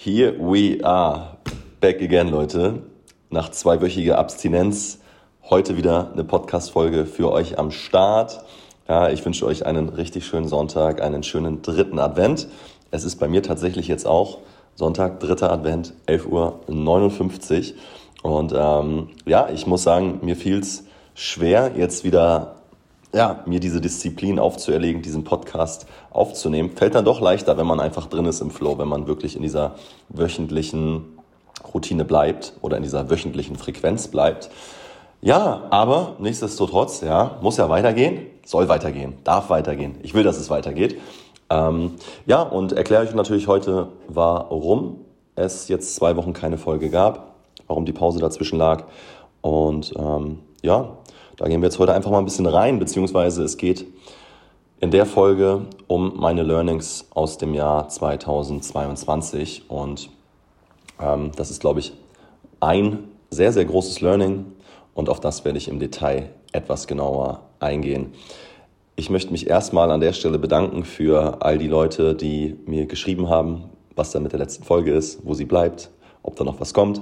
Here we are. Back again, Leute. Nach zweiwöchiger Abstinenz heute wieder eine Podcast-Folge für euch am Start. Ja, ich wünsche euch einen richtig schönen Sonntag, einen schönen dritten Advent. Es ist bei mir tatsächlich jetzt auch Sonntag, dritter Advent, 11.59 Uhr. Und ähm, ja, ich muss sagen, mir fiel es schwer, jetzt wieder ja, mir diese Disziplin aufzuerlegen, diesen Podcast aufzunehmen, fällt dann doch leichter, wenn man einfach drin ist im Flow, wenn man wirklich in dieser wöchentlichen Routine bleibt oder in dieser wöchentlichen Frequenz bleibt. Ja, aber nichtsdestotrotz, ja, muss ja weitergehen, soll weitergehen, darf weitergehen. Ich will, dass es weitergeht. Ähm, ja, und erkläre euch natürlich heute, warum es jetzt zwei Wochen keine Folge gab, warum die Pause dazwischen lag. Und ähm, ja, da gehen wir jetzt heute einfach mal ein bisschen rein, beziehungsweise es geht in der Folge um meine Learnings aus dem Jahr 2022. Und ähm, das ist, glaube ich, ein sehr, sehr großes Learning und auf das werde ich im Detail etwas genauer eingehen. Ich möchte mich erstmal an der Stelle bedanken für all die Leute, die mir geschrieben haben, was da mit der letzten Folge ist, wo sie bleibt, ob da noch was kommt.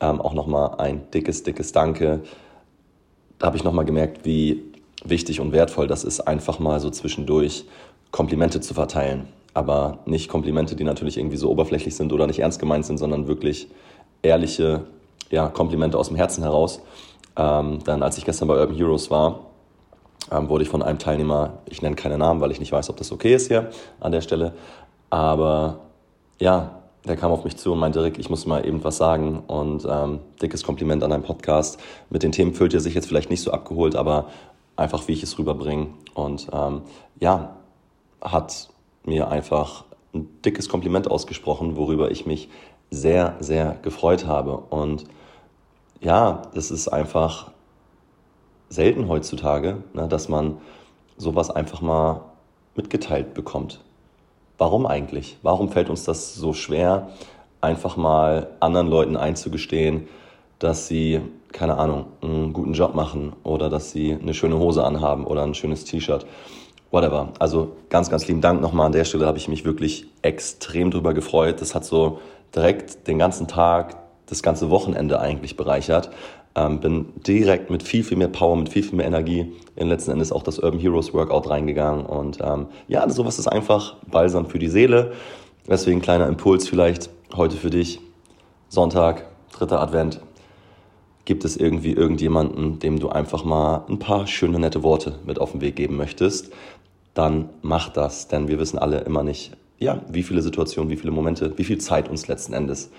Ähm, auch nochmal ein dickes, dickes Danke da habe ich nochmal gemerkt, wie wichtig und wertvoll das ist, einfach mal so zwischendurch Komplimente zu verteilen. Aber nicht Komplimente, die natürlich irgendwie so oberflächlich sind oder nicht ernst gemeint sind, sondern wirklich ehrliche ja, Komplimente aus dem Herzen heraus. Ähm, dann, als ich gestern bei Urban Heroes war, ähm, wurde ich von einem Teilnehmer, ich nenne keine Namen, weil ich nicht weiß, ob das okay ist hier an der Stelle, aber ja, der kam auf mich zu und meinte, Rick, ich muss mal eben was sagen und ähm, dickes Kompliment an deinen Podcast. Mit den Themen fühlt ihr sich jetzt vielleicht nicht so abgeholt, aber einfach, wie ich es rüberbringe. Und ähm, ja, hat mir einfach ein dickes Kompliment ausgesprochen, worüber ich mich sehr, sehr gefreut habe. Und ja, das ist einfach selten heutzutage, ne, dass man sowas einfach mal mitgeteilt bekommt. Warum eigentlich? Warum fällt uns das so schwer, einfach mal anderen Leuten einzugestehen, dass sie, keine Ahnung, einen guten Job machen oder dass sie eine schöne Hose anhaben oder ein schönes T-Shirt? Whatever. Also ganz, ganz lieben Dank nochmal an der Stelle. Habe ich mich wirklich extrem drüber gefreut. Das hat so direkt den ganzen Tag, das ganze Wochenende eigentlich bereichert. Ähm, bin direkt mit viel, viel mehr Power, mit viel, viel mehr Energie in letzten Endes auch das Urban Heroes Workout reingegangen. Und ähm, ja, sowas ist einfach balsam für die Seele. Deswegen kleiner Impuls vielleicht heute für dich. Sonntag, dritter Advent. Gibt es irgendwie irgendjemanden, dem du einfach mal ein paar schöne, nette Worte mit auf den Weg geben möchtest? Dann mach das, denn wir wissen alle immer nicht, ja, wie viele Situationen, wie viele Momente, wie viel Zeit uns letzten Endes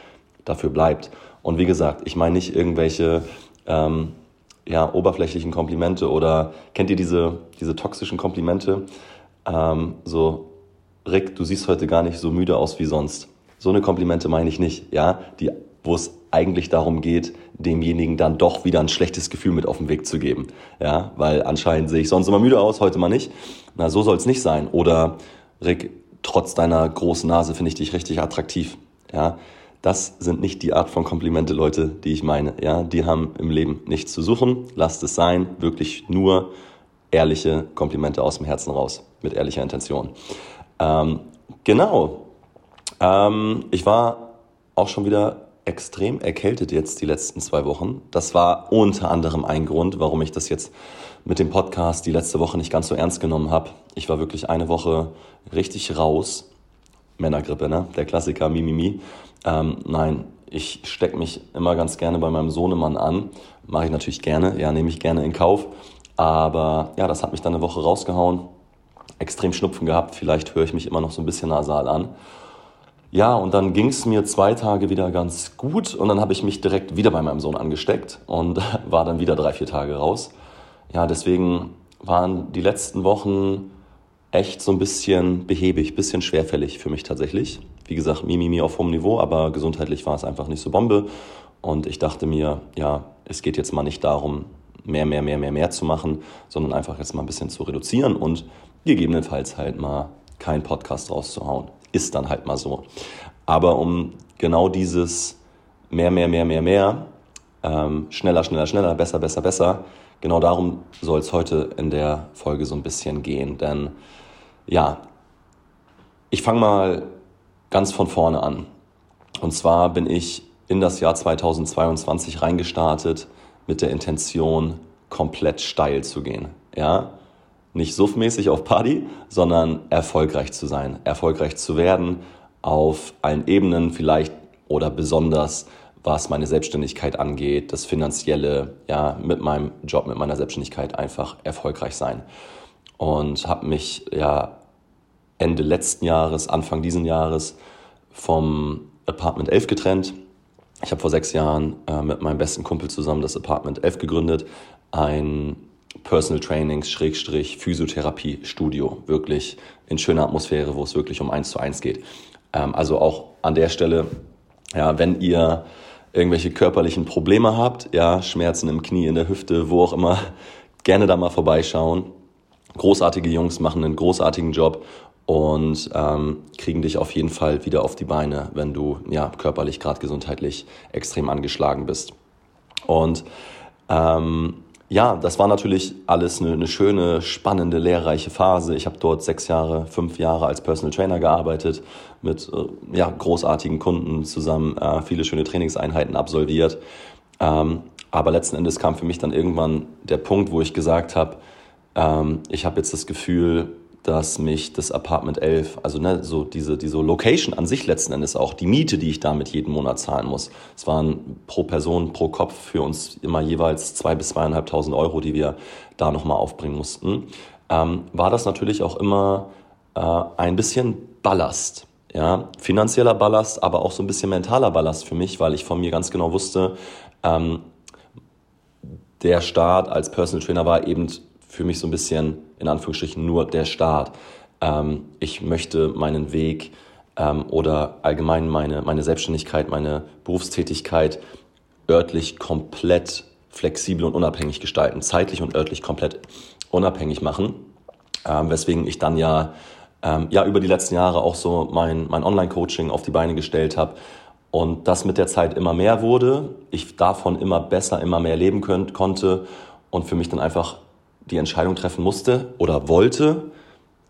dafür bleibt. Und wie gesagt, ich meine nicht irgendwelche ähm, ja, oberflächlichen Komplimente oder kennt ihr diese, diese toxischen Komplimente? Ähm, so, Rick, du siehst heute gar nicht so müde aus wie sonst. So eine Komplimente meine ich nicht, ja, die, wo es eigentlich darum geht, demjenigen dann doch wieder ein schlechtes Gefühl mit auf den Weg zu geben, ja, weil anscheinend sehe ich sonst immer müde aus, heute mal nicht. Na, so soll es nicht sein. Oder Rick, trotz deiner großen Nase finde ich dich richtig attraktiv, ja. Das sind nicht die Art von Komplimente, Leute, die ich meine. Ja, die haben im Leben nichts zu suchen. Lasst es sein. Wirklich nur ehrliche Komplimente aus dem Herzen raus, mit ehrlicher Intention. Ähm, genau. Ähm, ich war auch schon wieder extrem erkältet jetzt die letzten zwei Wochen. Das war unter anderem ein Grund, warum ich das jetzt mit dem Podcast die letzte Woche nicht ganz so ernst genommen habe. Ich war wirklich eine Woche richtig raus. Männergrippe, ne? Der Klassiker, Mimimi. Ähm, nein, ich stecke mich immer ganz gerne bei meinem Sohnemann an. Mache ich natürlich gerne, ja, nehme ich gerne in Kauf. Aber ja, das hat mich dann eine Woche rausgehauen. Extrem Schnupfen gehabt, vielleicht höre ich mich immer noch so ein bisschen nasal an. Ja, und dann ging es mir zwei Tage wieder ganz gut und dann habe ich mich direkt wieder bei meinem Sohn angesteckt und war dann wieder drei, vier Tage raus. Ja, deswegen waren die letzten Wochen echt so ein bisschen behäbig, bisschen schwerfällig für mich tatsächlich. Wie gesagt, Mimimi auf hohem Niveau, aber gesundheitlich war es einfach nicht so Bombe. Und ich dachte mir, ja, es geht jetzt mal nicht darum, mehr, mehr, mehr, mehr, mehr zu machen, sondern einfach jetzt mal ein bisschen zu reduzieren und gegebenenfalls halt mal keinen Podcast rauszuhauen. Ist dann halt mal so. Aber um genau dieses mehr, mehr, mehr, mehr, mehr, ähm, schneller, schneller, schneller, besser, besser, besser, genau darum soll es heute in der Folge so ein bisschen gehen. Denn ja, ich fange mal ganz von vorne an. Und zwar bin ich in das Jahr 2022 reingestartet mit der Intention, komplett steil zu gehen. Ja, nicht suffmäßig auf Party, sondern erfolgreich zu sein, erfolgreich zu werden auf allen Ebenen vielleicht oder besonders was meine Selbstständigkeit angeht, das finanzielle, ja, mit meinem Job, mit meiner Selbstständigkeit einfach erfolgreich sein. Und habe mich ja Ende letzten Jahres, Anfang diesen Jahres vom Apartment 11 getrennt. Ich habe vor sechs Jahren äh, mit meinem besten Kumpel zusammen das Apartment 11 gegründet, ein Personal Trainings, Schrägstrich, Physiotherapie, Studio. Wirklich in schöner Atmosphäre, wo es wirklich um eins zu eins geht. Ähm, also auch an der Stelle, ja, wenn ihr irgendwelche körperlichen Probleme habt, ja, Schmerzen im Knie, in der Hüfte, wo auch immer, gerne da mal vorbeischauen. Großartige Jungs machen einen großartigen Job und ähm, kriegen dich auf jeden Fall wieder auf die Beine, wenn du ja körperlich gerade gesundheitlich extrem angeschlagen bist. Und ähm, ja, das war natürlich alles eine, eine, schöne, spannende, lehrreiche Phase. Ich habe dort sechs Jahre, fünf Jahre als Personal Trainer gearbeitet, mit äh, ja, großartigen Kunden zusammen, äh, viele schöne Trainingseinheiten absolviert. Ähm, aber letzten Endes kam für mich dann irgendwann der Punkt, wo ich gesagt habe, ähm, ich habe jetzt das Gefühl, dass mich das Apartment 11, also ne, so diese, diese Location an sich letzten Endes auch, die Miete, die ich damit jeden Monat zahlen muss. Es waren pro Person, pro Kopf für uns immer jeweils zwei bis zweieinhalbtausend Euro, die wir da nochmal aufbringen mussten. Ähm, war das natürlich auch immer äh, ein bisschen Ballast. Ja, finanzieller Ballast, aber auch so ein bisschen mentaler Ballast für mich, weil ich von mir ganz genau wusste, ähm, der Start als Personal Trainer war eben für mich so ein bisschen in Anführungsstrichen nur der Start. Ähm, ich möchte meinen Weg ähm, oder allgemein meine, meine Selbstständigkeit, meine Berufstätigkeit örtlich komplett flexibel und unabhängig gestalten, zeitlich und örtlich komplett unabhängig machen, ähm, weswegen ich dann ja, ähm, ja über die letzten Jahre auch so mein, mein Online-Coaching auf die Beine gestellt habe und das mit der Zeit immer mehr wurde, ich davon immer besser, immer mehr leben könnt, konnte und für mich dann einfach die Entscheidung treffen musste oder wollte,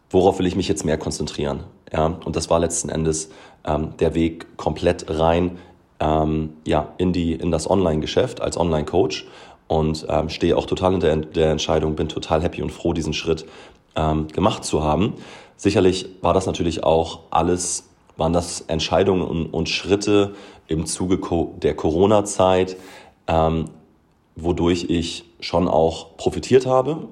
worauf will ich mich jetzt mehr konzentrieren. Ja, und das war letzten Endes ähm, der Weg komplett rein ähm, ja, in, die, in das Online-Geschäft als Online-Coach und ähm, stehe auch total in der, Entscheidung, bin total happy und froh, diesen Schritt ähm, gemacht zu haben. Sicherlich war das natürlich auch alles, waren das Entscheidungen und, und Schritte im Zuge der Corona-Zeit, ähm, wodurch ich schon auch profitiert habe.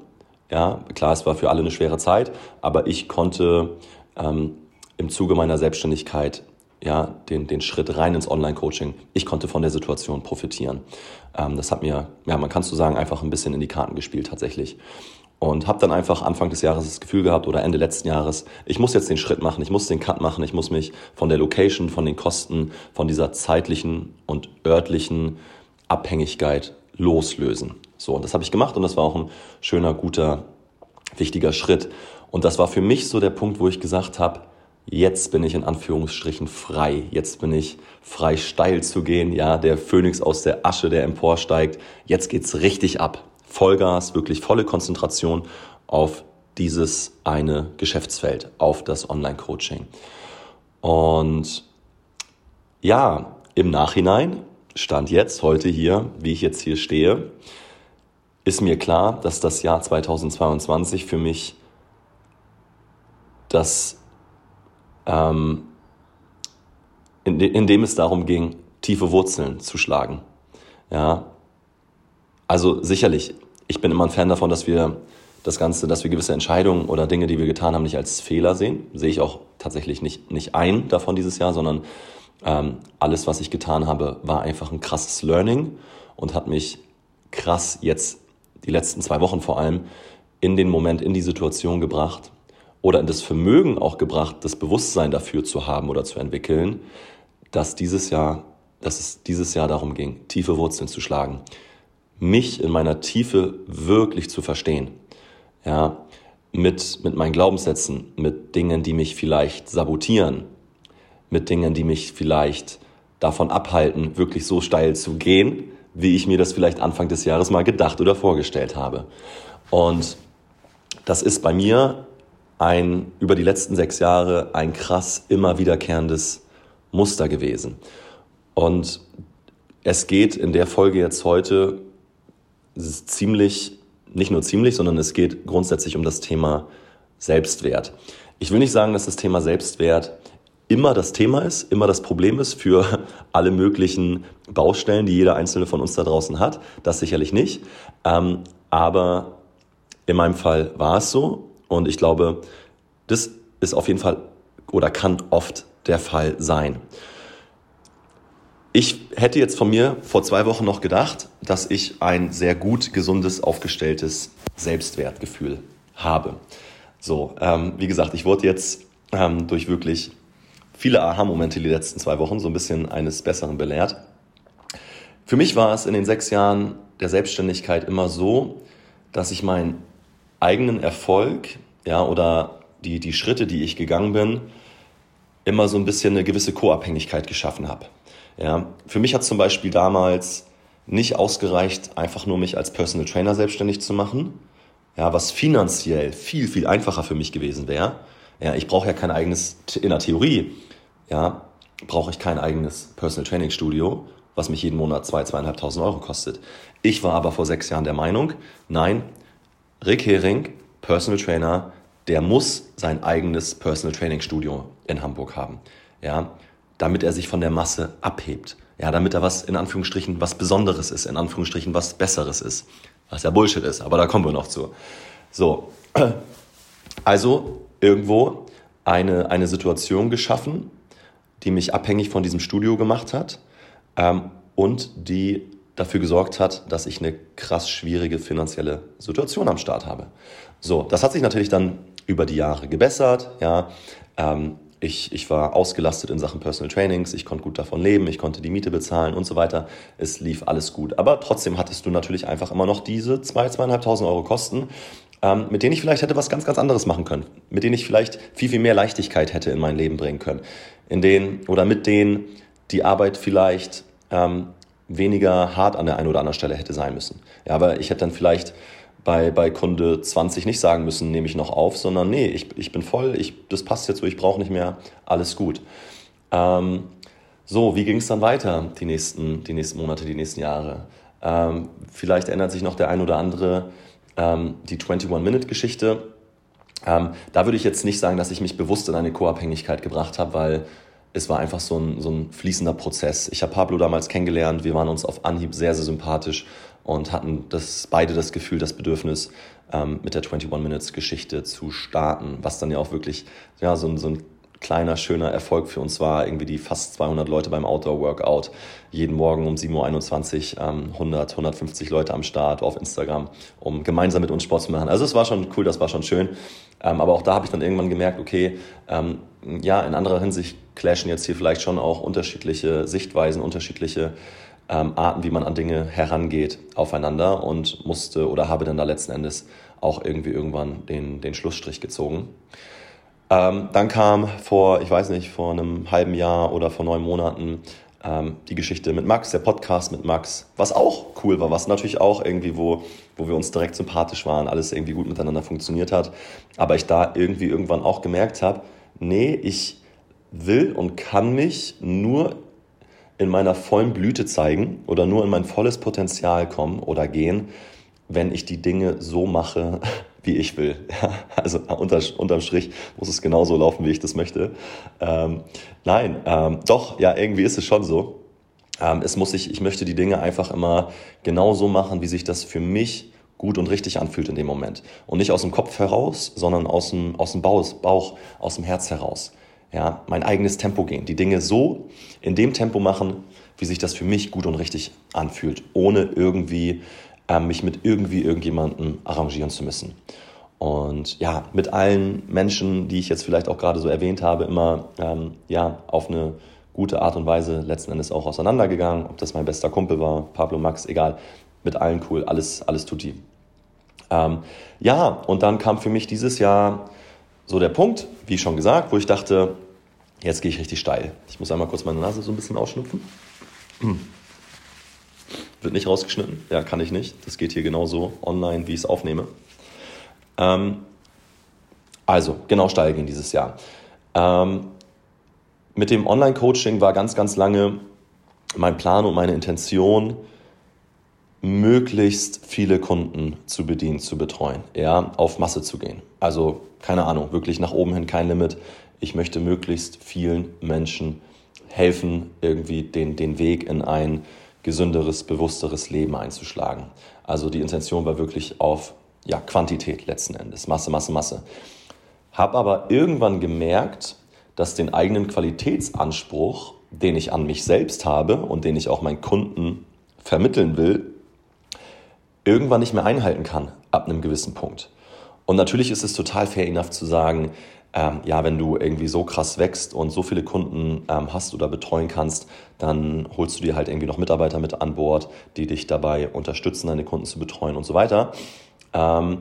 Ja, klar, es war für alle eine schwere Zeit, aber ich konnte ähm, im Zuge meiner Selbstständigkeit ja, den, den Schritt rein ins Online-Coaching. Ich konnte von der Situation profitieren. Ähm, das hat mir, ja, man kann so sagen, einfach ein bisschen in die Karten gespielt tatsächlich. Und habe dann einfach Anfang des Jahres das Gefühl gehabt oder Ende letzten Jahres, ich muss jetzt den Schritt machen, ich muss den Cut machen, ich muss mich von der Location, von den Kosten, von dieser zeitlichen und örtlichen Abhängigkeit loslösen. So, und das habe ich gemacht und das war auch ein schöner, guter, wichtiger Schritt. Und das war für mich so der Punkt, wo ich gesagt habe, jetzt bin ich in Anführungsstrichen frei. Jetzt bin ich frei steil zu gehen. Ja, der Phönix aus der Asche, der emporsteigt. Jetzt geht's richtig ab. Vollgas, wirklich volle Konzentration auf dieses eine Geschäftsfeld, auf das Online-Coaching. Und ja, im Nachhinein Stand jetzt, heute hier, wie ich jetzt hier stehe, ist mir klar, dass das Jahr 2022 für mich das, ähm, in, de, in dem es darum ging, tiefe Wurzeln zu schlagen. Ja, also sicherlich, ich bin immer ein Fan davon, dass wir das Ganze, dass wir gewisse Entscheidungen oder Dinge, die wir getan haben, nicht als Fehler sehen. Sehe ich auch tatsächlich nicht, nicht ein davon dieses Jahr, sondern ähm, alles, was ich getan habe, war einfach ein krasses Learning und hat mich krass jetzt die letzten zwei Wochen vor allem in den Moment, in die Situation gebracht oder in das Vermögen auch gebracht, das Bewusstsein dafür zu haben oder zu entwickeln, dass dieses Jahr, dass es dieses Jahr darum ging, tiefe Wurzeln zu schlagen, mich in meiner Tiefe wirklich zu verstehen, ja, mit, mit meinen Glaubenssätzen, mit Dingen, die mich vielleicht sabotieren, mit Dingen, die mich vielleicht davon abhalten, wirklich so steil zu gehen, wie ich mir das vielleicht Anfang des Jahres mal gedacht oder vorgestellt habe. Und das ist bei mir ein, über die letzten sechs Jahre ein krass immer wiederkehrendes Muster gewesen. Und es geht in der Folge jetzt heute ziemlich, nicht nur ziemlich, sondern es geht grundsätzlich um das Thema Selbstwert. Ich will nicht sagen, dass das Thema Selbstwert immer das Thema ist, immer das Problem ist für alle möglichen Baustellen, die jeder einzelne von uns da draußen hat. Das sicherlich nicht. Ähm, aber in meinem Fall war es so und ich glaube, das ist auf jeden Fall oder kann oft der Fall sein. Ich hätte jetzt von mir vor zwei Wochen noch gedacht, dass ich ein sehr gut, gesundes, aufgestelltes Selbstwertgefühl habe. So, ähm, wie gesagt, ich wurde jetzt ähm, durch wirklich viele Aha-Momente die letzten zwei Wochen so ein bisschen eines Besseren belehrt. Für mich war es in den sechs Jahren der Selbstständigkeit immer so, dass ich meinen eigenen Erfolg, ja, oder die, die Schritte, die ich gegangen bin, immer so ein bisschen eine gewisse Co-Abhängigkeit geschaffen habe. Ja, für mich hat zum Beispiel damals nicht ausgereicht, einfach nur mich als Personal Trainer selbstständig zu machen, ja, was finanziell viel, viel einfacher für mich gewesen wäre. Ja, ich brauche ja kein eigenes, in der Theorie, ja, brauche ich kein eigenes Personal Training Studio, was mich jeden Monat zwei, zweieinhalbtausend Euro kostet. Ich war aber vor sechs Jahren der Meinung, nein, Rick Hering, Personal Trainer, der muss sein eigenes Personal Training Studio in Hamburg haben. Ja, damit er sich von der Masse abhebt. Ja, damit er was in Anführungsstrichen was Besonderes ist, in Anführungsstrichen was Besseres ist. Was ja Bullshit ist, aber da kommen wir noch zu. So. Also irgendwo eine, eine Situation geschaffen, die mich abhängig von diesem Studio gemacht hat ähm, und die dafür gesorgt hat, dass ich eine krass schwierige finanzielle Situation am Start habe. So, das hat sich natürlich dann über die Jahre gebessert. Ja, ähm, ich, ich war ausgelastet in Sachen Personal Trainings, ich konnte gut davon leben, ich konnte die Miete bezahlen und so weiter. Es lief alles gut. Aber trotzdem hattest du natürlich einfach immer noch diese 2.000, 2.500 Euro Kosten, ähm, mit denen ich vielleicht hätte was ganz, ganz anderes machen können. Mit denen ich vielleicht viel, viel mehr Leichtigkeit hätte in mein Leben bringen können. In denen oder mit denen die Arbeit vielleicht ähm, weniger hart an der einen oder anderen Stelle hätte sein müssen. Ja, aber ich hätte dann vielleicht bei, bei Kunde 20 nicht sagen müssen, nehme ich noch auf, sondern nee, ich, ich bin voll, ich, das passt jetzt so, ich brauche nicht mehr, alles gut. Ähm, so, wie ging es dann weiter die nächsten, die nächsten Monate, die nächsten Jahre? Ähm, vielleicht erinnert sich noch der ein oder andere ähm, die 21-Minute-Geschichte. Ähm, da würde ich jetzt nicht sagen, dass ich mich bewusst in eine Co-Abhängigkeit gebracht habe, weil es war einfach so ein, so ein fließender Prozess. Ich habe Pablo damals kennengelernt, wir waren uns auf Anhieb sehr, sehr sympathisch und hatten das, beide das Gefühl, das Bedürfnis, ähm, mit der 21 Minutes Geschichte zu starten, was dann ja auch wirklich ja, so, so ein kleiner, schöner Erfolg für uns war. Irgendwie die fast 200 Leute beim Outdoor-Workout, jeden Morgen um 7.21 Uhr ähm, 100, 150 Leute am Start auf Instagram, um gemeinsam mit uns Sport zu machen. Also es war schon cool, das war schon schön. Ähm, aber auch da habe ich dann irgendwann gemerkt, okay, ähm, ja, in anderer Hinsicht clashen jetzt hier vielleicht schon auch unterschiedliche Sichtweisen, unterschiedliche ähm, Arten, wie man an Dinge herangeht, aufeinander und musste oder habe dann da letzten Endes auch irgendwie irgendwann den, den Schlussstrich gezogen. Ähm, dann kam vor, ich weiß nicht, vor einem halben Jahr oder vor neun Monaten ähm, die Geschichte mit Max, der Podcast mit Max, was auch cool war, was natürlich auch irgendwie, wo, wo wir uns direkt sympathisch waren, alles irgendwie gut miteinander funktioniert hat. Aber ich da irgendwie irgendwann auch gemerkt habe, nee, ich will und kann mich nur in meiner vollen Blüte zeigen oder nur in mein volles Potenzial kommen oder gehen, wenn ich die Dinge so mache, wie ich will. also unter, unterm Strich muss es genauso laufen, wie ich das möchte. Ähm, nein, ähm, doch, ja, irgendwie ist es schon so. Ähm, es muss ich, ich möchte die Dinge einfach immer genau so machen, wie sich das für mich gut und richtig anfühlt in dem Moment. Und nicht aus dem Kopf heraus, sondern aus dem, aus dem Bauch, aus dem Herz heraus. Ja, mein eigenes Tempo gehen. Die Dinge so in dem Tempo machen, wie sich das für mich gut und richtig anfühlt, ohne irgendwie äh, mich mit irgendwie irgendjemandem arrangieren zu müssen. Und ja, mit allen Menschen, die ich jetzt vielleicht auch gerade so erwähnt habe, immer ähm, ja, auf eine gute Art und Weise letzten Endes auch auseinandergegangen. Ob das mein bester Kumpel war, Pablo Max, egal. Mit allen cool, alles, alles tutti. Ähm, ja, und dann kam für mich dieses Jahr so der Punkt, wie schon gesagt, wo ich dachte, jetzt gehe ich richtig steil. Ich muss einmal kurz meine Nase so ein bisschen ausschnupfen. Wird nicht rausgeschnitten? Ja, kann ich nicht. Das geht hier genauso online, wie ich es aufnehme. Ähm, also, genau steil gehen dieses Jahr. Ähm, mit dem Online-Coaching war ganz, ganz lange mein Plan und meine Intention, möglichst viele Kunden zu bedienen, zu betreuen, ja, auf Masse zu gehen. Also keine Ahnung, wirklich nach oben hin kein Limit. Ich möchte möglichst vielen Menschen helfen, irgendwie den, den Weg in ein gesünderes, bewussteres Leben einzuschlagen. Also die Intention war wirklich auf ja, Quantität letzten Endes, Masse, Masse, Masse. Habe aber irgendwann gemerkt, dass den eigenen Qualitätsanspruch, den ich an mich selbst habe und den ich auch meinen Kunden vermitteln will, irgendwann nicht mehr einhalten kann ab einem gewissen Punkt. Und natürlich ist es total fair enough zu sagen, ähm, ja, wenn du irgendwie so krass wächst und so viele Kunden ähm, hast oder betreuen kannst, dann holst du dir halt irgendwie noch Mitarbeiter mit an Bord, die dich dabei unterstützen, deine Kunden zu betreuen und so weiter. Ähm,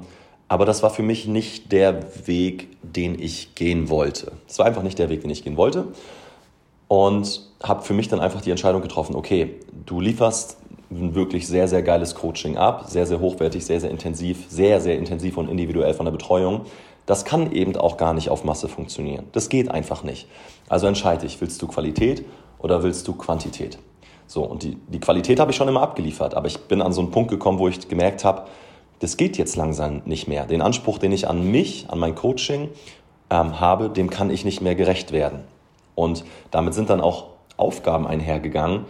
aber das war für mich nicht der Weg, den ich gehen wollte. Es war einfach nicht der Weg, den ich gehen wollte. Und habe für mich dann einfach die Entscheidung getroffen, okay, du lieferst ein wirklich sehr, sehr geiles Coaching ab, sehr, sehr hochwertig, sehr, sehr intensiv, sehr, sehr intensiv und individuell von der Betreuung. Das kann eben auch gar nicht auf Masse funktionieren. Das geht einfach nicht. Also entscheide ich, willst du Qualität oder willst du Quantität? So, und die, die Qualität habe ich schon immer abgeliefert, aber ich bin an so einen Punkt gekommen, wo ich gemerkt habe, das geht jetzt langsam nicht mehr. Den Anspruch, den ich an mich, an mein Coaching ähm, habe, dem kann ich nicht mehr gerecht werden. Und damit sind dann auch Aufgaben einhergegangen,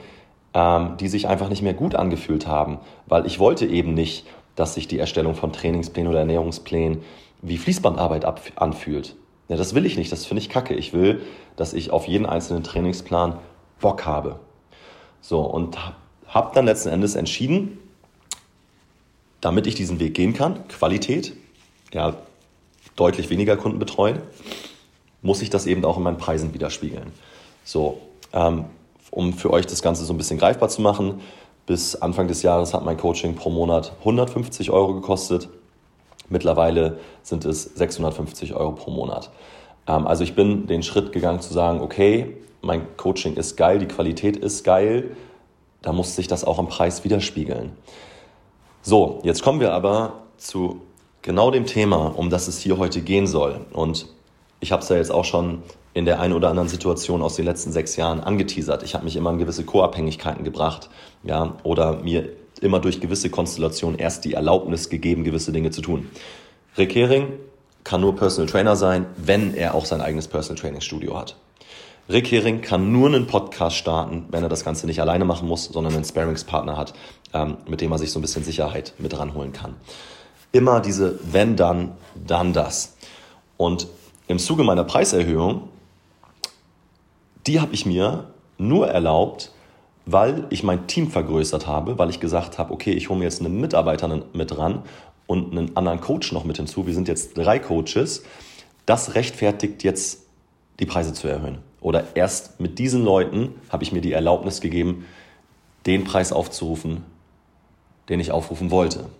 ähm, die sich einfach nicht mehr gut angefühlt haben, weil ich wollte eben nicht, dass sich die Erstellung von Trainingsplänen oder Ernährungsplänen wie Fließbandarbeit anfühlt. Ja, das will ich nicht, das finde ich kacke. Ich will, dass ich auf jeden einzelnen Trainingsplan Bock habe. So, und habe dann letzten Endes entschieden, damit ich diesen Weg gehen kann, Qualität, ja, deutlich weniger Kunden betreuen, muss ich das eben auch in meinen Preisen widerspiegeln. So, ähm, um für euch das Ganze so ein bisschen greifbar zu machen, bis Anfang des Jahres hat mein Coaching pro Monat 150 Euro gekostet. Mittlerweile sind es 650 Euro pro Monat. Ähm, also ich bin den Schritt gegangen zu sagen, okay, mein Coaching ist geil, die Qualität ist geil, da muss sich das auch im Preis widerspiegeln. So, jetzt kommen wir aber zu genau dem Thema, um das es hier heute gehen soll. Und ich habe es ja jetzt auch schon in der einen oder anderen Situation aus den letzten sechs Jahren angeteasert. Ich habe mich immer in gewisse Co-Abhängigkeiten gebracht, ja, oder mir immer durch gewisse Konstellationen erst die Erlaubnis gegeben, gewisse Dinge zu tun. Rick Hering kann nur Personal Trainer sein, wenn er auch sein eigenes Personal Training Studio hat. Rick Hering kann nur einen Podcast starten, wenn er das Ganze nicht alleine machen muss, sondern einen Sparingspartner hat, ähm, mit dem er sich so ein bisschen Sicherheit mit ranholen kann. Immer diese wenn dann, dann das. Und im Zuge meiner Preiserhöhung, die habe ich mir nur erlaubt, weil ich mein Team vergrößert habe, weil ich gesagt habe, okay, ich hole mir jetzt einen Mitarbeiter mit ran und einen anderen Coach noch mit hinzu. Wir sind jetzt drei Coaches. Das rechtfertigt jetzt die Preise zu erhöhen. Oder erst mit diesen Leuten habe ich mir die Erlaubnis gegeben, den Preis aufzurufen, den ich aufrufen wollte.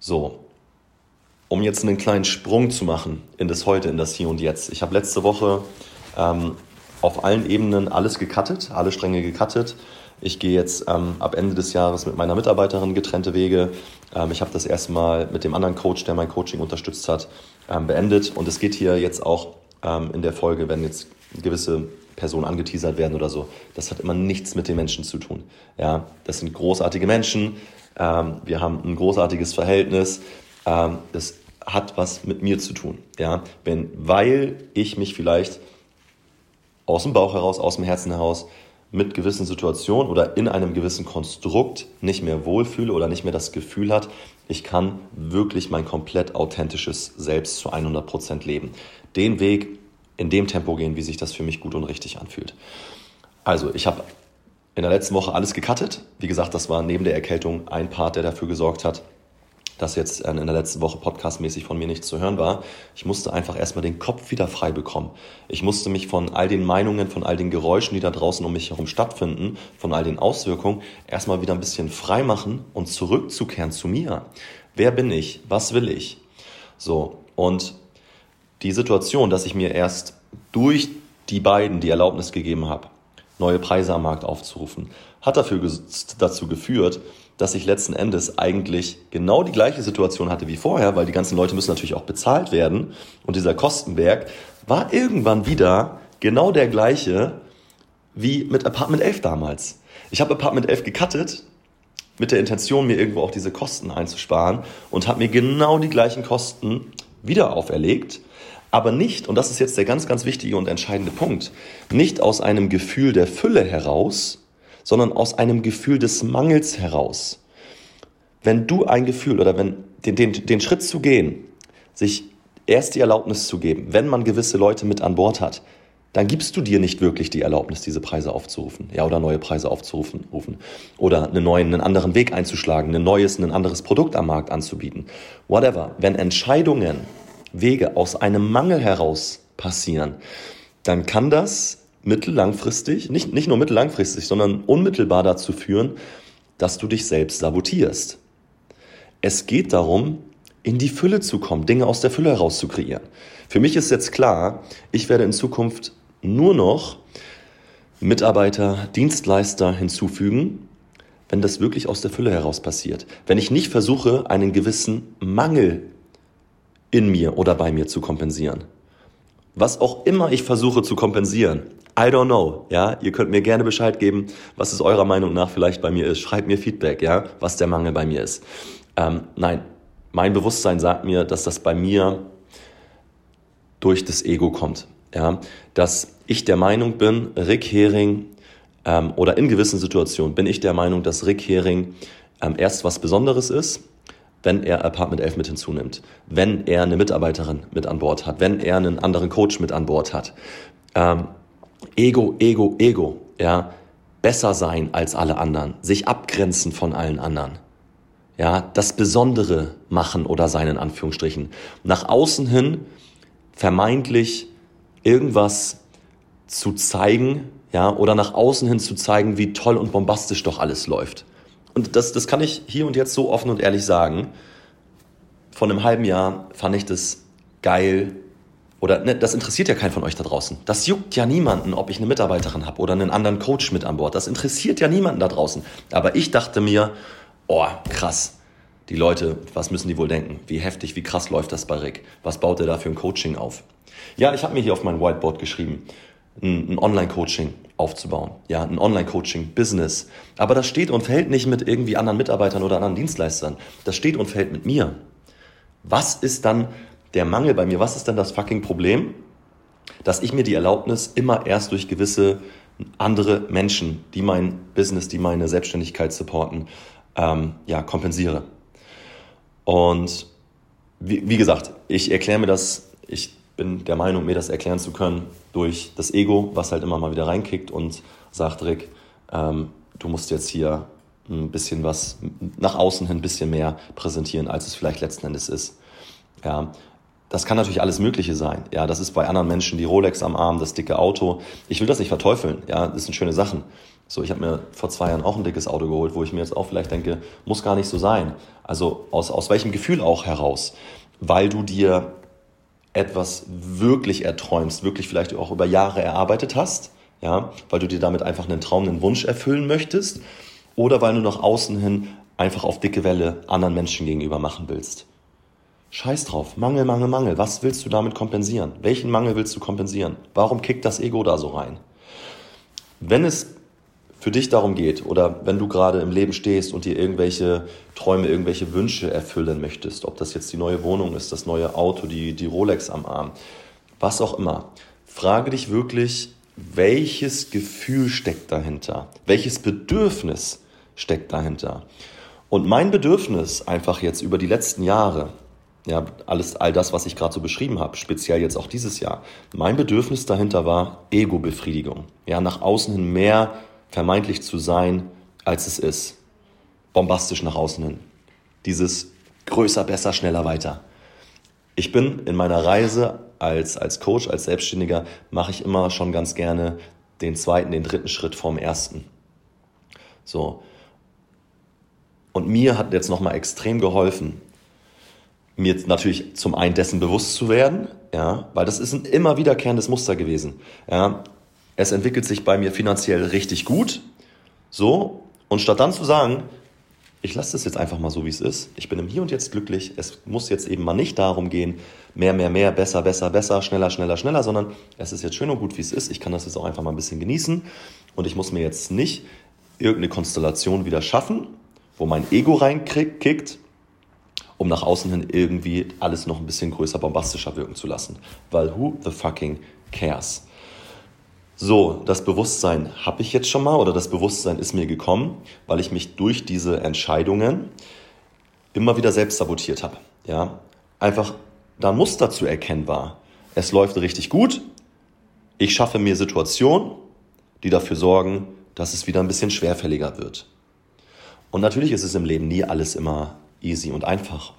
So, um jetzt einen kleinen Sprung zu machen in das Heute, in das Hier und Jetzt. Ich habe letzte Woche ähm, auf allen Ebenen alles gecuttet, alle Stränge gecuttet. Ich gehe jetzt ähm, ab Ende des Jahres mit meiner Mitarbeiterin getrennte Wege. Ähm, ich habe das erstmal mit dem anderen Coach, der mein Coaching unterstützt hat, ähm, beendet. Und es geht hier jetzt auch ähm, in der Folge, wenn jetzt gewisse Personen angeteasert werden oder so. Das hat immer nichts mit den Menschen zu tun. Ja, das sind großartige Menschen. Ähm, wir haben ein großartiges Verhältnis. Ähm, das hat was mit mir zu tun. Ja, wenn, weil ich mich vielleicht aus dem Bauch heraus, aus dem Herzen heraus mit gewissen Situationen oder in einem gewissen Konstrukt nicht mehr wohlfühle oder nicht mehr das Gefühl hat, ich kann wirklich mein komplett authentisches Selbst zu 100 Prozent leben. Den Weg in dem Tempo gehen, wie sich das für mich gut und richtig anfühlt. Also, ich habe in der letzten Woche alles gecuttet. Wie gesagt, das war neben der Erkältung ein Part, der dafür gesorgt hat, dass jetzt in der letzten Woche podcastmäßig von mir nichts zu hören war. Ich musste einfach erstmal den Kopf wieder frei bekommen. Ich musste mich von all den Meinungen, von all den Geräuschen, die da draußen um mich herum stattfinden, von all den Auswirkungen, erstmal wieder ein bisschen frei machen und zurückzukehren zu mir. Wer bin ich? Was will ich? So. Und die Situation, dass ich mir erst durch die beiden die Erlaubnis gegeben habe, neue Preise am Markt aufzurufen, hat dafür dazu geführt, dass ich letzten Endes eigentlich genau die gleiche Situation hatte wie vorher, weil die ganzen Leute müssen natürlich auch bezahlt werden. Und dieser Kostenberg war irgendwann wieder genau der gleiche, wie mit Apartment 11 damals. Ich habe Apartment 11 gecuttet mit der Intention, mir irgendwo auch diese Kosten einzusparen und habe mir genau die gleichen Kosten wieder auferlegt, aber nicht, und das ist jetzt der ganz, ganz wichtige und entscheidende Punkt, nicht aus einem Gefühl der Fülle heraus, sondern aus einem Gefühl des Mangels heraus. Wenn du ein Gefühl oder wenn den, den, den Schritt zu gehen, sich erst die Erlaubnis zu geben, wenn man gewisse Leute mit an Bord hat, dann gibst du dir nicht wirklich die Erlaubnis, diese Preise aufzurufen, ja, oder neue Preise aufzurufen, rufen, oder einen neuen, einen anderen Weg einzuschlagen, ein neues, ein anderes Produkt am Markt anzubieten. Whatever. Wenn Entscheidungen, Wege aus einem Mangel heraus passieren, dann kann das mittellangfristig, nicht, nicht nur mittellangfristig, sondern unmittelbar dazu führen, dass du dich selbst sabotierst. Es geht darum, in die Fülle zu kommen, Dinge aus der Fülle heraus zu kreieren. Für mich ist jetzt klar, ich werde in Zukunft nur noch Mitarbeiter, Dienstleister hinzufügen, wenn das wirklich aus der Fülle heraus passiert. Wenn ich nicht versuche, einen gewissen Mangel in mir oder bei mir zu kompensieren. Was auch immer ich versuche zu kompensieren, I don't know, ja. Ihr könnt mir gerne Bescheid geben, was es eurer Meinung nach vielleicht bei mir ist. Schreibt mir Feedback, ja, was der Mangel bei mir ist. Ähm, nein, mein Bewusstsein sagt mir, dass das bei mir durch das Ego kommt. Ja, dass ich der Meinung bin, Rick Hering ähm, oder in gewissen Situationen bin ich der Meinung, dass Rick Hering ähm, erst was Besonderes ist, wenn er Apartment 11 mit hinzunimmt, wenn er eine Mitarbeiterin mit an Bord hat, wenn er einen anderen Coach mit an Bord hat. Ähm, Ego, Ego, Ego, ja, besser sein als alle anderen, sich abgrenzen von allen anderen. Ja, das Besondere machen oder sein in Anführungsstrichen. Nach außen hin vermeintlich irgendwas zu zeigen, ja, oder nach außen hin zu zeigen, wie toll und bombastisch doch alles läuft. Und das, das kann ich hier und jetzt so offen und ehrlich sagen. Vor einem halben Jahr fand ich das geil, oder ne, das interessiert ja keinen von euch da draußen. Das juckt ja niemanden, ob ich eine Mitarbeiterin habe oder einen anderen Coach mit an Bord. Das interessiert ja niemanden da draußen. Aber ich dachte mir, oh, krass. Die Leute, was müssen die wohl denken? Wie heftig, wie krass läuft das bei Rick? Was baut er da für ein Coaching auf? Ja, ich habe mir hier auf mein Whiteboard geschrieben, ein, Online-Coaching aufzubauen. Ja, ein Online-Coaching-Business. Aber das steht und fällt nicht mit irgendwie anderen Mitarbeitern oder anderen Dienstleistern. Das steht und fällt mit mir. Was ist dann der Mangel bei mir? Was ist dann das fucking Problem? Dass ich mir die Erlaubnis immer erst durch gewisse andere Menschen, die mein Business, die meine Selbstständigkeit supporten, ähm, ja, kompensiere. Und wie, wie gesagt, ich erkläre mir das, ich bin der Meinung, mir das erklären zu können durch das Ego, was halt immer mal wieder reinkickt und sagt, Rick, ähm, du musst jetzt hier ein bisschen was nach außen hin ein bisschen mehr präsentieren, als es vielleicht letzten Endes ist. Ja, das kann natürlich alles Mögliche sein. Ja, das ist bei anderen Menschen die Rolex am Arm, das dicke Auto. Ich will das nicht verteufeln. Ja, das sind schöne Sachen. So, ich habe mir vor zwei Jahren auch ein dickes Auto geholt, wo ich mir jetzt auch vielleicht denke, muss gar nicht so sein. Also aus, aus welchem Gefühl auch heraus? Weil du dir etwas wirklich erträumst, wirklich vielleicht auch über Jahre erarbeitet hast, ja, weil du dir damit einfach einen Traum, einen Wunsch erfüllen möchtest, oder weil du nach außen hin einfach auf dicke Welle anderen Menschen gegenüber machen willst. Scheiß drauf. Mangel, Mangel, Mangel. Was willst du damit kompensieren? Welchen Mangel willst du kompensieren? Warum kickt das Ego da so rein? Wenn es für dich darum geht oder wenn du gerade im Leben stehst und dir irgendwelche Träume, irgendwelche Wünsche erfüllen möchtest, ob das jetzt die neue Wohnung ist, das neue Auto, die, die Rolex am Arm, was auch immer, frage dich wirklich, welches Gefühl steckt dahinter? Welches Bedürfnis steckt dahinter? Und mein Bedürfnis einfach jetzt über die letzten Jahre, ja, alles, all das, was ich gerade so beschrieben habe, speziell jetzt auch dieses Jahr. Mein Bedürfnis dahinter war Ego-Befriedigung. Ja, nach außen hin mehr vermeintlich zu sein, als es ist. Bombastisch nach außen hin. Dieses größer, besser, schneller, weiter. Ich bin in meiner Reise als, als Coach, als Selbstständiger, mache ich immer schon ganz gerne den zweiten, den dritten Schritt vorm ersten. So. Und mir hat jetzt nochmal extrem geholfen, mir natürlich zum einen dessen bewusst zu werden, ja, weil das ist ein immer wiederkehrendes Muster gewesen. Ja. Es entwickelt sich bei mir finanziell richtig gut, so, und statt dann zu sagen, ich lasse das jetzt einfach mal so, wie es ist. Ich bin im Hier und Jetzt glücklich. Es muss jetzt eben mal nicht darum gehen, mehr, mehr, mehr, besser, besser, besser, schneller, schneller, schneller, sondern es ist jetzt schön und gut, wie es ist. Ich kann das jetzt auch einfach mal ein bisschen genießen. und ich muss mir jetzt nicht irgendeine Konstellation wieder schaffen, wo mein Ego reinkickt, um nach außen hin irgendwie alles noch ein bisschen größer, bombastischer wirken zu lassen. Weil who the fucking cares? So, das Bewusstsein habe ich jetzt schon mal oder das Bewusstsein ist mir gekommen, weil ich mich durch diese Entscheidungen immer wieder selbst sabotiert habe. Ja, einfach da ein Muster zu erkennen war. Es läuft richtig gut. Ich schaffe mir Situationen, die dafür sorgen, dass es wieder ein bisschen schwerfälliger wird. Und natürlich ist es im Leben nie alles immer easy und einfach.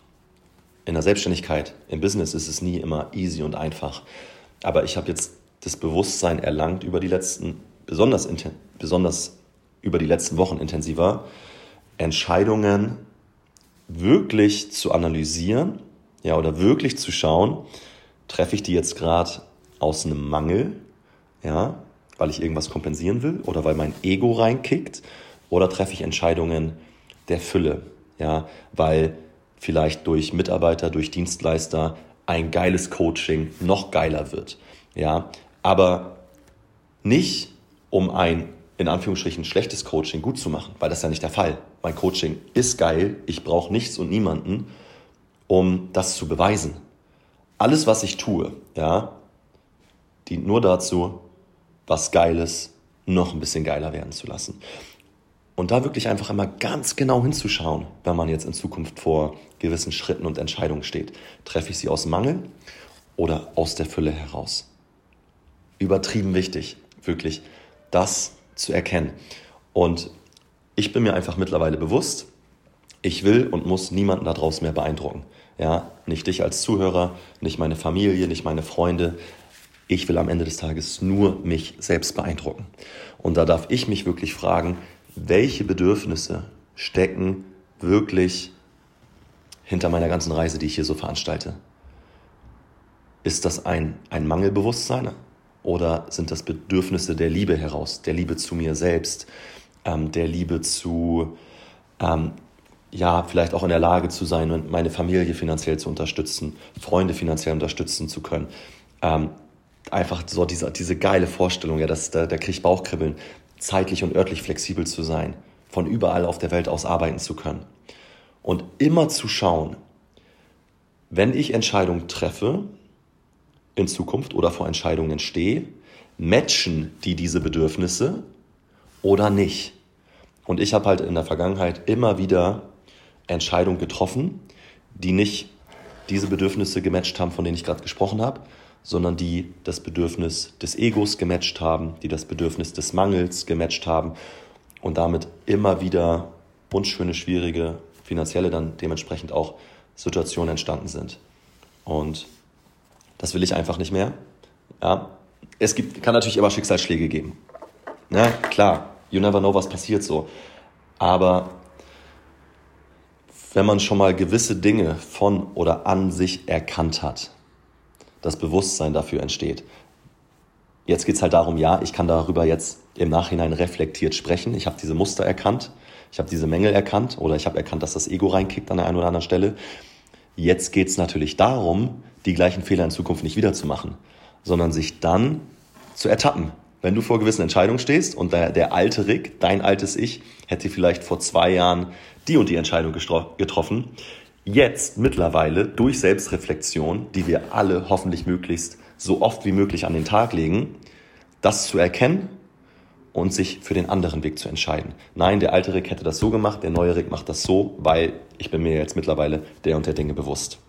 In der Selbstständigkeit, im Business ist es nie immer easy und einfach. Aber ich habe jetzt das Bewusstsein erlangt über die letzten, besonders, besonders über die letzten Wochen intensiver, Entscheidungen wirklich zu analysieren, ja, oder wirklich zu schauen, treffe ich die jetzt gerade aus einem Mangel, ja, weil ich irgendwas kompensieren will oder weil mein Ego reinkickt oder treffe ich Entscheidungen der Fülle, ja, weil vielleicht durch Mitarbeiter, durch Dienstleister ein geiles Coaching noch geiler wird, ja, aber nicht um ein in Anführungsstrichen schlechtes Coaching gut zu machen, weil das ist ja nicht der Fall. Mein Coaching ist geil, ich brauche nichts und niemanden, um das zu beweisen. Alles, was ich tue, ja, dient nur dazu, was Geiles noch ein bisschen geiler werden zu lassen. Und da wirklich einfach einmal ganz genau hinzuschauen, wenn man jetzt in Zukunft vor gewissen Schritten und Entscheidungen steht. Treffe ich sie aus Mangel oder aus der Fülle heraus? Übertrieben wichtig, wirklich das zu erkennen. Und ich bin mir einfach mittlerweile bewusst, ich will und muss niemanden da draußen mehr beeindrucken. Ja, nicht dich als Zuhörer, nicht meine Familie, nicht meine Freunde. Ich will am Ende des Tages nur mich selbst beeindrucken. Und da darf ich mich wirklich fragen, welche Bedürfnisse stecken wirklich hinter meiner ganzen Reise, die ich hier so veranstalte? Ist das ein, ein Mangelbewusstsein oder sind das Bedürfnisse der Liebe heraus, der Liebe zu mir selbst, ähm, der Liebe zu ähm, ja, vielleicht auch in der Lage zu sein meine Familie finanziell zu unterstützen, Freunde finanziell unterstützen zu können. Ähm, einfach so diese, diese geile Vorstellung, ja, dass, da, da kriege ich Bauchkribbeln, zeitlich und örtlich flexibel zu sein, von überall auf der Welt aus arbeiten zu können. Und immer zu schauen, wenn ich Entscheidungen treffe in Zukunft oder vor Entscheidungen stehe, matchen die diese Bedürfnisse oder nicht. Und ich habe halt in der Vergangenheit immer wieder Entscheidungen getroffen, die nicht diese Bedürfnisse gematcht haben, von denen ich gerade gesprochen habe, sondern die das Bedürfnis des Egos gematcht haben, die das Bedürfnis des Mangels gematcht haben und damit immer wieder unschöne, schwierige, finanzielle dann dementsprechend auch Situationen entstanden sind. Und das will ich einfach nicht mehr. Ja. Es gibt, kann natürlich immer Schicksalsschläge geben. Ja, klar, you never know, was passiert so. Aber wenn man schon mal gewisse Dinge von oder an sich erkannt hat, das Bewusstsein dafür entsteht. Jetzt geht es halt darum, ja, ich kann darüber jetzt im Nachhinein reflektiert sprechen. Ich habe diese Muster erkannt, ich habe diese Mängel erkannt oder ich habe erkannt, dass das Ego reinkickt an der einen oder anderen Stelle. Jetzt geht es natürlich darum, die gleichen Fehler in Zukunft nicht wiederzumachen, sondern sich dann zu ertappen. Wenn du vor gewissen Entscheidungen stehst und der, der alte Rick, dein altes Ich, hätte vielleicht vor zwei Jahren die und die Entscheidung getroffen, jetzt mittlerweile durch Selbstreflexion, die wir alle hoffentlich möglichst so oft wie möglich an den Tag legen, das zu erkennen und sich für den anderen Weg zu entscheiden. Nein, der alte Rick hätte das so gemacht, der neue Rick macht das so, weil ich bin mir jetzt mittlerweile der und der Dinge bewusst.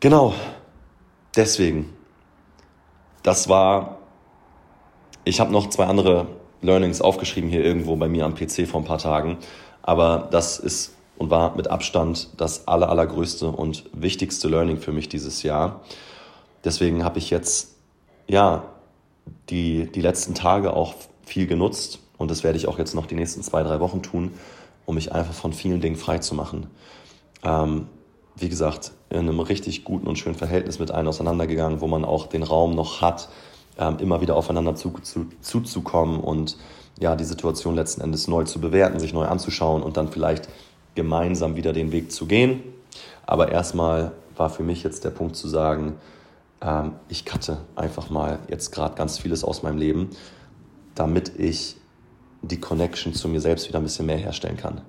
Genau, deswegen, das war, ich habe noch zwei andere Learnings aufgeschrieben hier irgendwo bei mir am PC vor ein paar Tagen, aber das ist und war mit Abstand das aller, allergrößte und wichtigste Learning für mich dieses Jahr. Deswegen habe ich jetzt, ja, die, die letzten Tage auch viel genutzt und das werde ich auch jetzt noch die nächsten zwei, drei Wochen tun, um mich einfach von vielen Dingen frei zu machen. Ähm, wie gesagt, in einem richtig guten und schönen Verhältnis mit allen auseinandergegangen, wo man auch den Raum noch hat, ähm, immer wieder aufeinander zu, zu, zuzukommen und ja, die Situation letzten Endes neu zu bewerten, sich neu anzuschauen und dann vielleicht gemeinsam wieder den Weg zu gehen. Aber erstmal war für mich jetzt der Punkt zu sagen, ähm, ich cutte einfach mal jetzt gerade ganz vieles aus meinem Leben, damit ich die Connection zu mir selbst wieder ein bisschen mehr herstellen kann.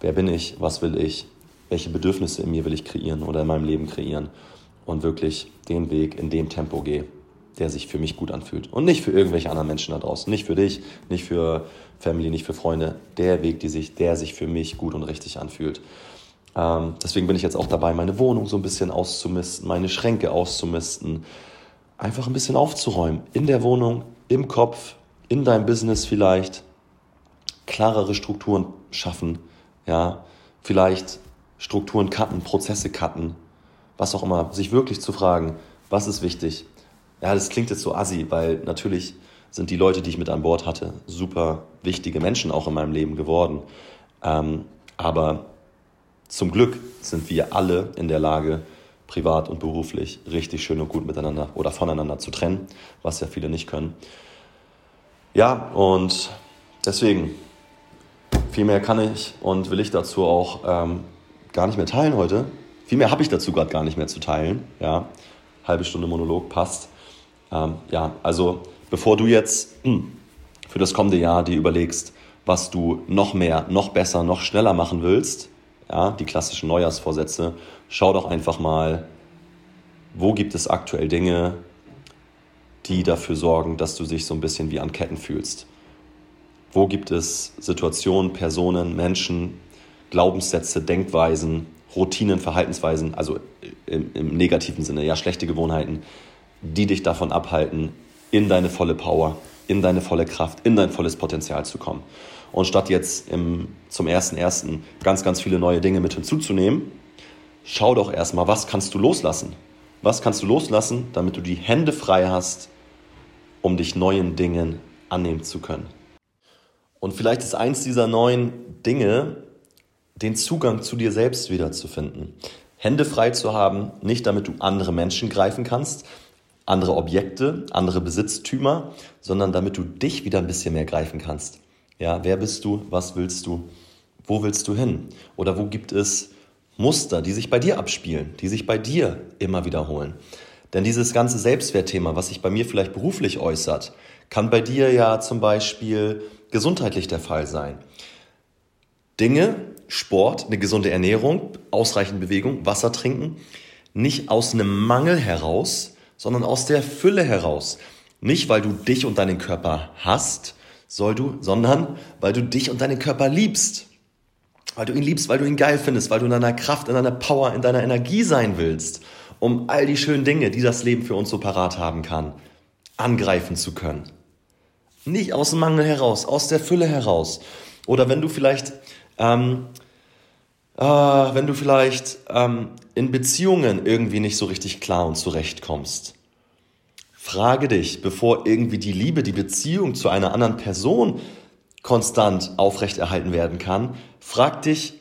Wer bin ich? Was will ich? Welche Bedürfnisse in mir will ich kreieren oder in meinem Leben kreieren? Und wirklich den Weg in dem Tempo gehe, der sich für mich gut anfühlt. Und nicht für irgendwelche anderen Menschen da draußen. Nicht für dich, nicht für Family, nicht für Freunde. Der Weg, die sich, der sich für mich gut und richtig anfühlt. Ähm, deswegen bin ich jetzt auch dabei, meine Wohnung so ein bisschen auszumisten, meine Schränke auszumisten. Einfach ein bisschen aufzuräumen. In der Wohnung, im Kopf, in deinem Business vielleicht. Klarere Strukturen schaffen. Ja, vielleicht Strukturen cutten, Prozesse cutten. Was auch immer. Sich wirklich zu fragen, was ist wichtig? Ja, das klingt jetzt so assi, weil natürlich sind die Leute, die ich mit an Bord hatte, super wichtige Menschen auch in meinem Leben geworden. Ähm, aber zum Glück sind wir alle in der Lage, privat und beruflich richtig schön und gut miteinander oder voneinander zu trennen, was ja viele nicht können. Ja, und deswegen, viel mehr kann ich und will ich dazu auch ähm, gar nicht mehr teilen heute. Viel mehr habe ich dazu gerade gar nicht mehr zu teilen. Ja, halbe Stunde Monolog passt. Ähm, ja, also bevor du jetzt hm, für das kommende Jahr dir überlegst, was du noch mehr, noch besser, noch schneller machen willst, ja, die klassischen Neujahrsvorsätze, schau doch einfach mal, wo gibt es aktuell Dinge, die dafür sorgen, dass du dich so ein bisschen wie an Ketten fühlst. Wo gibt es Situationen, Personen, Menschen, Glaubenssätze, Denkweisen, Routinen, Verhaltensweisen, also im, im negativen Sinne, ja, schlechte Gewohnheiten, die dich davon abhalten, in deine volle Power, in deine volle Kraft, in dein volles Potenzial zu kommen. Und statt jetzt im, zum ersten ganz, ganz viele neue Dinge mit hinzuzunehmen, schau doch erstmal, was kannst du loslassen? Was kannst du loslassen, damit du die Hände frei hast, um dich neuen Dingen annehmen zu können? Und vielleicht ist eins dieser neuen Dinge, den Zugang zu dir selbst wiederzufinden. Hände frei zu haben, nicht damit du andere Menschen greifen kannst, andere Objekte, andere Besitztümer, sondern damit du dich wieder ein bisschen mehr greifen kannst. Ja, wer bist du? Was willst du? Wo willst du hin? Oder wo gibt es Muster, die sich bei dir abspielen, die sich bei dir immer wiederholen? Denn dieses ganze Selbstwertthema, was sich bei mir vielleicht beruflich äußert, kann bei dir ja zum Beispiel gesundheitlich der Fall sein. Dinge, Sport, eine gesunde Ernährung, ausreichend Bewegung, Wasser trinken, nicht aus einem Mangel heraus, sondern aus der Fülle heraus. Nicht, weil du dich und deinen Körper hast, soll du, sondern weil du dich und deinen Körper liebst. Weil du ihn liebst, weil du ihn geil findest, weil du in deiner Kraft, in deiner Power, in deiner Energie sein willst, um all die schönen Dinge, die das Leben für uns so parat haben kann, angreifen zu können. Nicht aus dem Mangel heraus, aus der Fülle heraus. Oder wenn du vielleicht, ähm, äh, wenn du vielleicht ähm, in Beziehungen irgendwie nicht so richtig klar und zurechtkommst. Frage dich, bevor irgendwie die Liebe, die Beziehung zu einer anderen Person konstant aufrechterhalten werden kann, frag dich,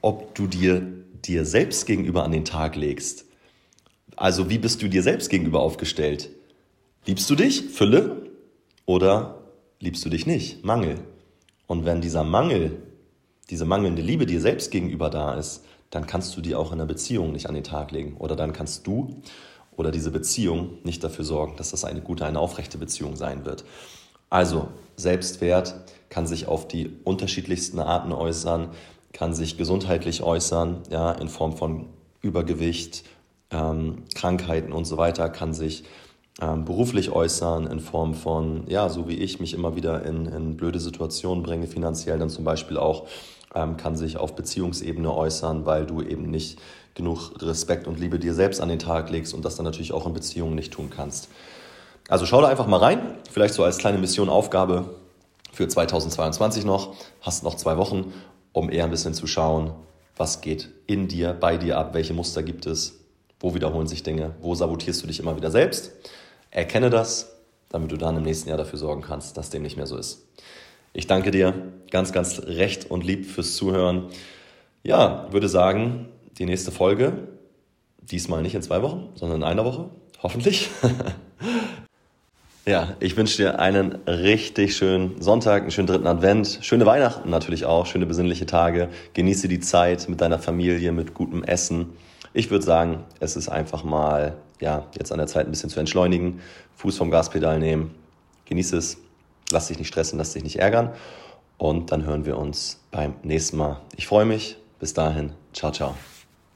ob du dir dir selbst gegenüber an den Tag legst. Also wie bist du dir selbst gegenüber aufgestellt? Liebst du dich? Fülle? Oder liebst du dich nicht? Mangel. Und wenn dieser Mangel, diese mangelnde Liebe dir selbst gegenüber da ist, dann kannst du die auch in einer Beziehung nicht an den Tag legen. Oder dann kannst du oder diese Beziehung nicht dafür sorgen, dass das eine gute, eine aufrechte Beziehung sein wird. Also Selbstwert kann sich auf die unterschiedlichsten Arten äußern, kann sich gesundheitlich äußern, ja, in Form von Übergewicht, ähm, Krankheiten und so weiter, kann sich ähm, beruflich äußern in Form von, ja, so wie ich mich immer wieder in, in blöde Situationen bringe, finanziell dann zum Beispiel auch ähm, kann sich auf Beziehungsebene äußern, weil du eben nicht genug Respekt und Liebe dir selbst an den Tag legst und das dann natürlich auch in Beziehungen nicht tun kannst. Also schau da einfach mal rein, vielleicht so als kleine Mission, Aufgabe für 2022 noch. Hast noch zwei Wochen, um eher ein bisschen zu schauen, was geht in dir, bei dir ab, welche Muster gibt es, wo wiederholen sich Dinge, wo sabotierst du dich immer wieder selbst. Erkenne das, damit du dann im nächsten Jahr dafür sorgen kannst, dass dem nicht mehr so ist. Ich danke dir ganz, ganz recht und lieb fürs Zuhören. Ja, würde sagen, die nächste Folge, diesmal nicht in zwei Wochen, sondern in einer Woche, hoffentlich. ja, ich wünsche dir einen richtig schönen Sonntag, einen schönen dritten Advent, schöne Weihnachten natürlich auch, schöne besinnliche Tage. Genieße die Zeit mit deiner Familie, mit gutem Essen. Ich würde sagen, es ist einfach mal, ja, jetzt an der Zeit ein bisschen zu entschleunigen, Fuß vom Gaspedal nehmen, genieße es lass dich nicht stressen, lass dich nicht ärgern. Und dann hören wir uns beim nächsten Mal. Ich freue mich. Bis dahin. Ciao, ciao.